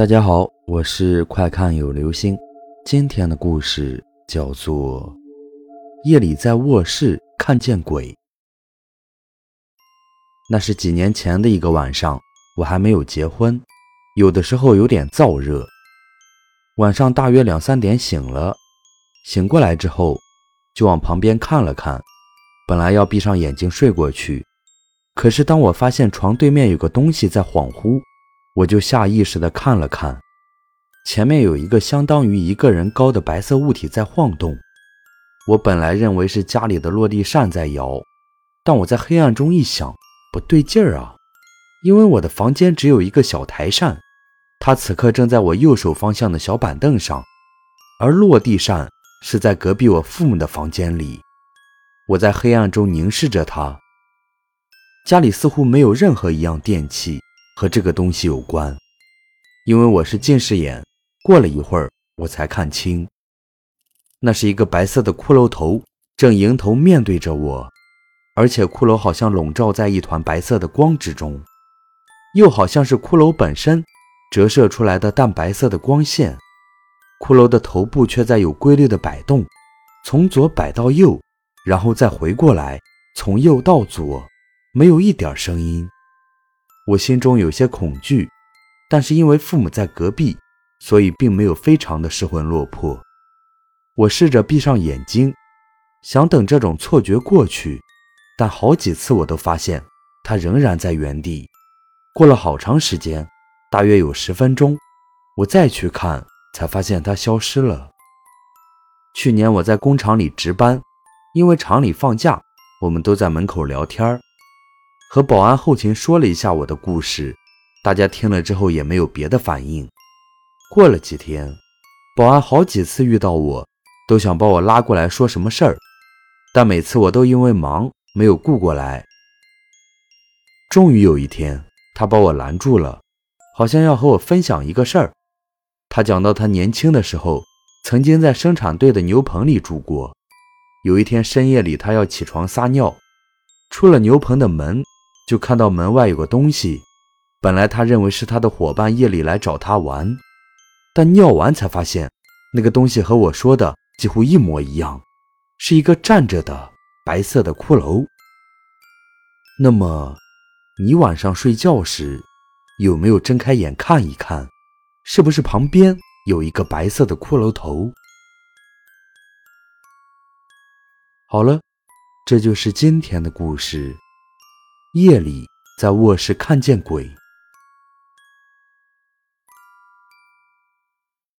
大家好，我是快看有流星。今天的故事叫做《夜里在卧室看见鬼》。那是几年前的一个晚上，我还没有结婚，有的时候有点燥热。晚上大约两三点醒了，醒过来之后就往旁边看了看，本来要闭上眼睛睡过去，可是当我发现床对面有个东西在恍惚。我就下意识地看了看，前面有一个相当于一个人高的白色物体在晃动。我本来认为是家里的落地扇在摇，但我在黑暗中一想，不对劲儿啊！因为我的房间只有一个小台扇，它此刻正在我右手方向的小板凳上，而落地扇是在隔壁我父母的房间里。我在黑暗中凝视着它，家里似乎没有任何一样电器。和这个东西有关，因为我是近视眼。过了一会儿，我才看清，那是一个白色的骷髅头，正迎头面对着我，而且骷髅好像笼罩在一团白色的光之中，又好像是骷髅本身折射出来的淡白色的光线。骷髅的头部却在有规律的摆动，从左摆到右，然后再回过来，从右到左，没有一点声音。我心中有些恐惧，但是因为父母在隔壁，所以并没有非常的失魂落魄。我试着闭上眼睛，想等这种错觉过去，但好几次我都发现他仍然在原地。过了好长时间，大约有十分钟，我再去看，才发现他消失了。去年我在工厂里值班，因为厂里放假，我们都在门口聊天儿。和保安后勤说了一下我的故事，大家听了之后也没有别的反应。过了几天，保安好几次遇到我，都想把我拉过来说什么事儿，但每次我都因为忙没有顾过来。终于有一天，他把我拦住了，好像要和我分享一个事儿。他讲到他年轻的时候，曾经在生产队的牛棚里住过。有一天深夜里，他要起床撒尿，出了牛棚的门。就看到门外有个东西，本来他认为是他的伙伴夜里来找他玩，但尿完才发现，那个东西和我说的几乎一模一样，是一个站着的白色的骷髅。那么，你晚上睡觉时有没有睁开眼看一看，是不是旁边有一个白色的骷髅头？好了，这就是今天的故事。夜里在卧室看见鬼。